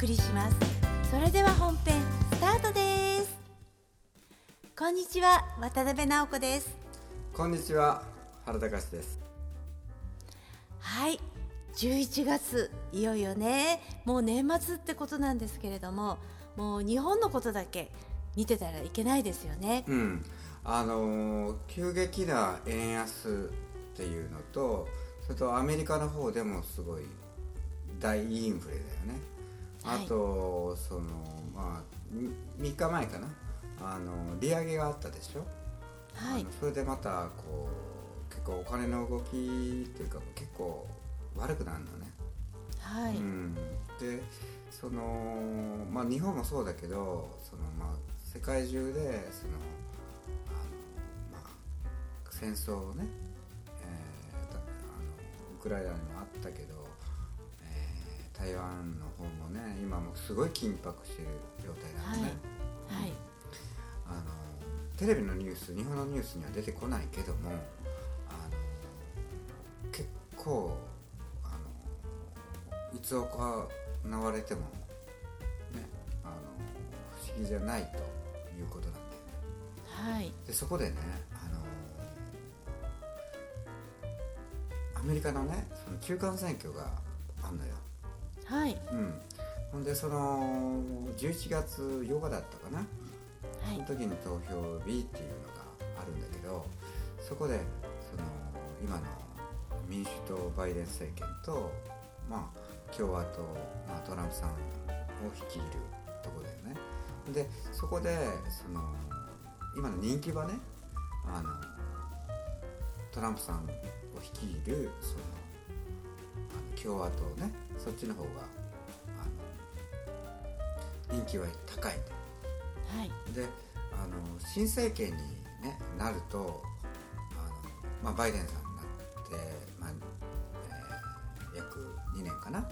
送りします。それでは本編スタートです。こんにちは渡辺直子です。こんにちは原隆です。はい。11月いよいよね。もう年末ってことなんですけれどももう日本のことだけ見てたらいけないですよね。うん。あのー急激な円安っていうのとそれとアメリカの方でもすごい大インフレだよねはい。あと、そのまあ3日前かな。あの利上げがあったでしょ。はい。それでまたこう結構お金の動きっていうか結構悪くなるのね。はい、うん、でそのまあ日本もそうだけどそのまあ世界中でそのあのまあ戦争をね、えーたあのウクライナにもあったけど、えー台湾の方もね今もすごい緊迫してる状態なのね、はい。あのテレビのニュース日本のニュースには出てこないけどもあの結構あのいつ行われてもねあの不思議じゃないということなんだよね。はい。でそこでねあのアメリカのねその中間選挙があんのよはい。うん。ほんでその11月8日だったかな。はい。その時に投票日っていうのがあるんだけどそこでその今の民主党バイデン政権と、まあ、共和党、まあ、トランプさんを率いるとこだよね。でそこでその今の人気はねあのトランプさんを率いるそのあの共和党ねそっちの方があの人気は高いんだよはい。であの新政権に、ね、なるとあの、まあ、バイデンさんになって、まあえー約2年かな。あの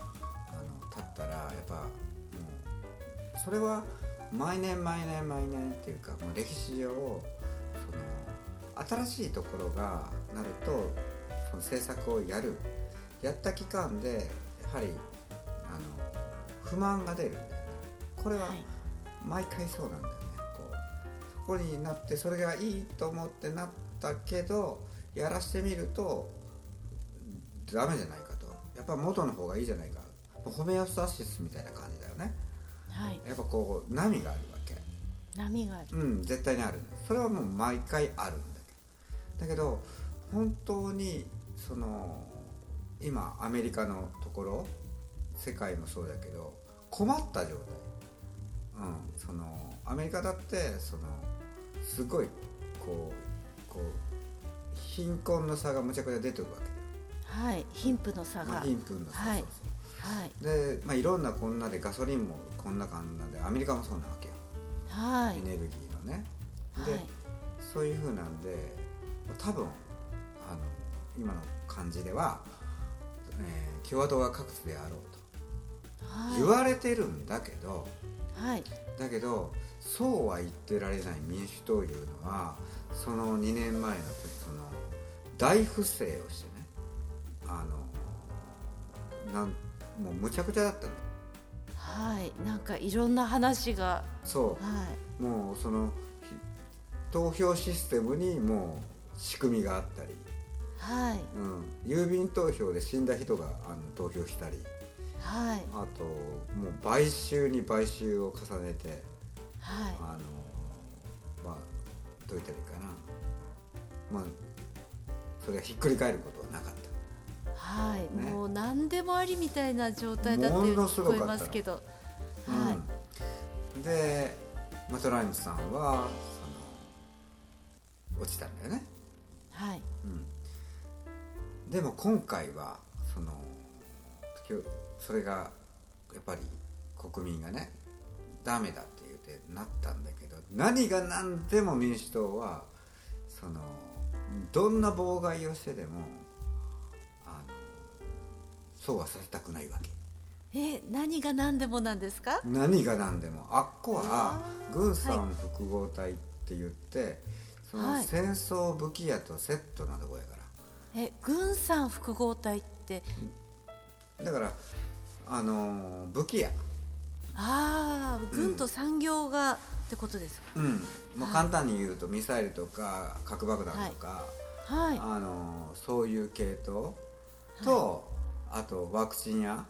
経ったらやっぱもうそれは毎年毎年毎年っていうかもう歴史上その新しいところがなるとその政策をやる。やった期間でやはりあの不満が出るんだよねこれは、はい。毎回そうなんだよね。こうそこになってそれがいいと思ってなったけどやらしてみるとダメじゃないかと。やっぱ元の方がいいじゃないか。ホメオスタシスみたいな感じだよね。はい。やっぱこう波があるわけ。波がある。うん絶対にある。それはもう毎回あるんだけど。だけど本当にその今アメリカのところ世界もそうだけど困った状態。うんそのアメリカだってそのすごいこうこう貧困の差がむちゃくちゃ出てるわけ。はい貧富の差が、まあ、貧富の差、はい。そうはい。で、まあ、いろんなこんなでガソリンもこんな感じなんでアメリカもそうなわけよ。はい。エネルギーのね。で、はい。そういう風なんで多分あの今の感じでは、えー共和党が各地であろうと。はい。言われてるんだけど、はい。だけどそうは言ってられない民主党いうのはその2年前の時その大不正をしてねあのなんもうむちゃくちゃだったの。はい。なんかいろんな話が。そう。はい。もうそのひ投票システムにもう仕組みがあったり、はい。うん、郵便投票で死んだ人があの投票したり。はい。あともう買収に買収を重ねてはい。あのまあどう言ったらいいかな。まあそれがひっくり返ることはなかった。はい、ね。もう何でもありみたいな状態だったよう聞こえますけど、で、まあ、トランプさんはその落ちたんだよね。はい。うん、でも今回はそのそれがやっぱり国民がねダメだって言ってなったんだけど何が何でも民主党はそのどんな妨害をしてでもあのそうはさせたくないわけ。え何が何でもなんですか？何が何でも。あっこは軍産複合体って言って、そはい。の戦争武器屋とセットなとこやから、え軍産複合体って？だからあのー武器屋。ああ軍と産業がってことですか、うん。もう簡単に言うとミサイルとか核爆弾とか、はい。あのそういう系統。と、あとワクチンや、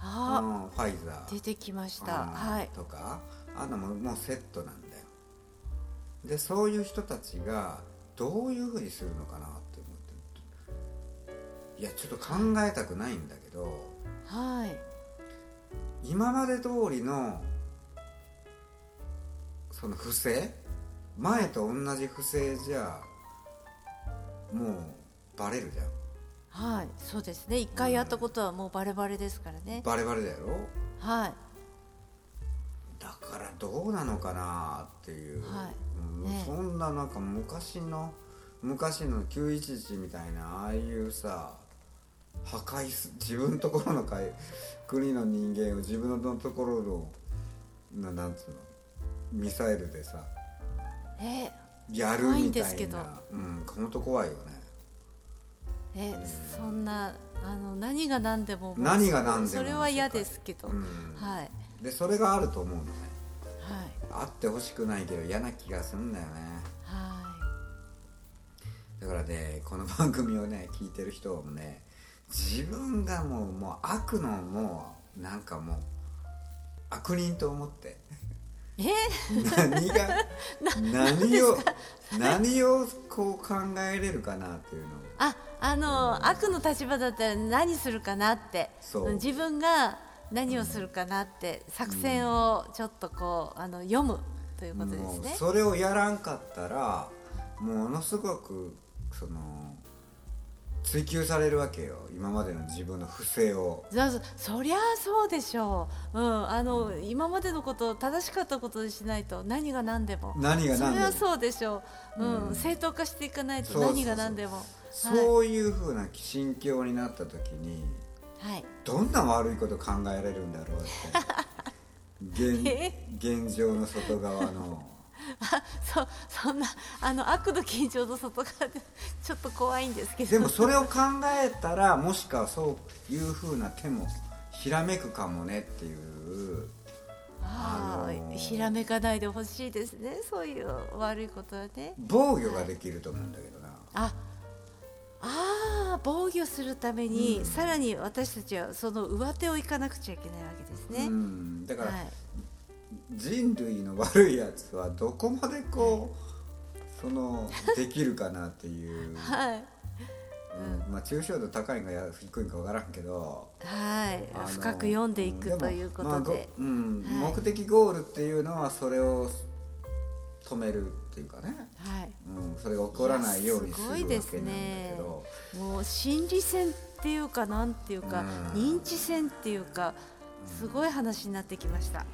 あうんファイザー。ー出てきました。うんはい。とか。あんなもんもうセットなんだよ。でそういう人たちがどういうふうにするのかないやちょっと考えたくないんだけどはい。今まで通りのその不正？前と同じ不正じゃもうバレるじゃん。はい。そうですね。一回やったことはもうバレバレですからね。バレバレだよはい。だからどうなのかなっていう、はい。うんね。そんななんか昔の昔の911みたいなああいうさ破壊す自分のところのかい国の人間を自分のところのななんつうの？ミサイルでさえやるみたいですけど。なうん本当怖いよね。えそんなあの何が何でも何が何でもそれは嫌ですけど、うん。はい。でそれがあると思うのね。はい。あってほしくないけど嫌な気がするんだよね。はだからねこの番組をね聞いてる人もね自分がもうもう悪のもうなんかもう悪人と思って。いえ？何が 何を何をこう考えれるかなっていうのを。ああの悪の立場だったら何するかなって。そう。自分が何をするかなって作戦をちょっとこうあの読むということですもうね。それをやらんかったらものすごくその追求されるわけよ。今までの自分の不正を。そりゃそうでしょう、うん、あの今までのこと正しかったことにしないと何が何でも。何が何でも。それはそうでしょう、うん。うん。正当化していかないと何が何でも。そういうふうな心境になった時にはい、はい、どんな悪いこと考えられるんだろうって。現え？現状の外側のあ そそんなあの悪の緊張の外側で ちょっと怖いんですけど。でもそれを考えたらもしかそういうふうな手もひらめくかもねっていう。ああのーーひらめかないでほしいですね。そういう悪いことはね。防御ができると思うんだけどな、ああー防御するために、うん。さらに私たちはその上手をいかなくちゃいけないわけですね、うん、だから、はい人類の悪いやつはどこまでこうそのできるかなっていう、はい。うん。まあ抽象度高いんかや低いんか分からんけど。はい。深く読んでいくもというこまあごとで、うん。はい。目的ゴールっていうのはそれを止めるっていうかね、はい。うん、それが起こらないようにするわけなんだいやすごいですけね。ど、もう心理戦っていうかなんていうか、うん。認知戦っていうかすごい話になってきました、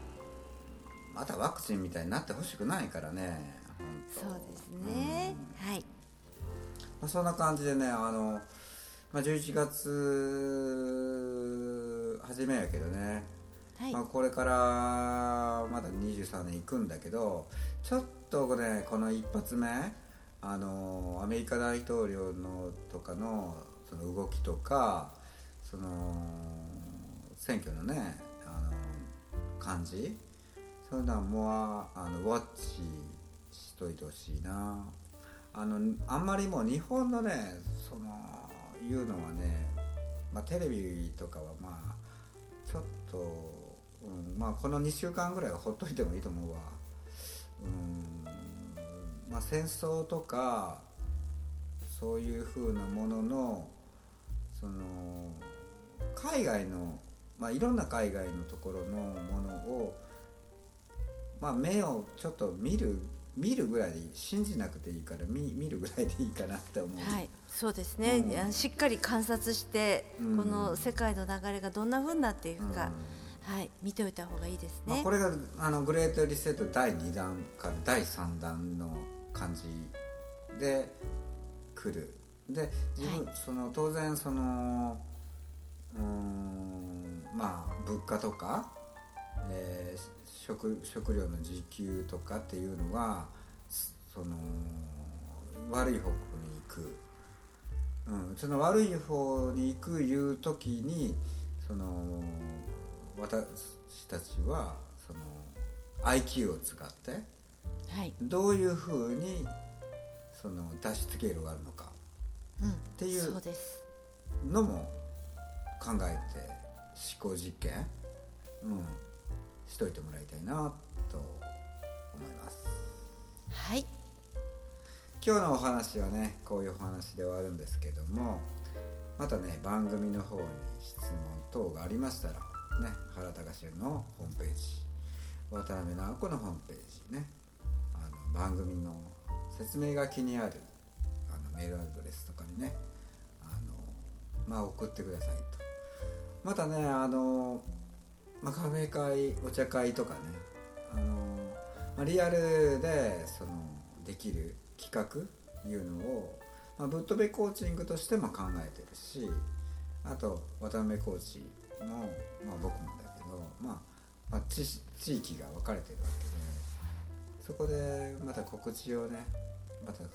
またワクチンみたいになってほしくないからね。そうですね、はい。まあ、そんな感じでねあの、まあ、11月初めやけどね、はい、まあ、これからまだ23年行くんだけどちょっとねこの一発目あのアメリカ大統領のとかのその動きとかその選挙のねあの感じそういうのはもうあのウォッチしといてほしいな。あのあんまりもう日本のねそのいうのはね、まあ、テレビとかはまあちょっと、うん、まあこの2週間ぐらいはほっといてもいいと思うわ。うんまあ戦争とかそういうふうなもののその海外のまあいろんな海外のところのものをまあ目をちょっと見る見るぐらい信じなくていいから見見るぐらいでいいかなって思う、はい、そうですね、うん。しっかり観察して、うん。この世界の流れがどんな風になっていくか、はい、見ておいた方がいいですね。まあ、これがあのグレートリセット第2弾から第3弾の感じで来る。で自分、はい。その当然そのうーんまあ物価とか、えー食食料の自給とかっていうのはその悪い方向に行く、うん、その悪い方に行くいう時にそのわたたちはその IQ を使ってはい、どういうふうにその脱出経路があるのか。うん、っていうのも考えて思考実験、うん、しといてもらいたいなと思います。はい。今日のお話はねこういうお話で終わるんですけどもまたね番組の方に質問等がありましたらね原隆のホームページ渡辺直子のホームページねあの番組の説明書きにあるあのメールアドレスとかにねあのまあ送ってくださいと。またねあの、まあ、カフェ会お茶会とかね。あの、まあ、リアルでそのできる企画いうのを、まあ、ぶっ飛べコーチングとしても考えてるしあと渡辺コーチの、まあ、僕もだけど、まあ、まあ地地域が分かれてるわけでそこでまた告知をねまたその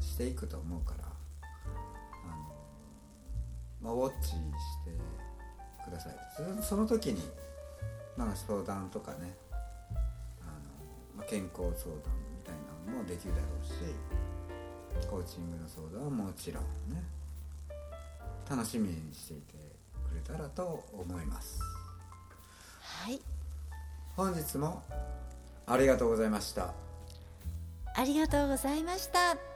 していくと思うからあの、まあ、ウォッチしてください。そその時に、まあ、相談とかねあの、まあ、健康相談みたいなのもできるだろうしコーチングの相談はもちろんね楽しみにしていてくれたらと思います。はい。本日もありがとうございました。ありがとうございました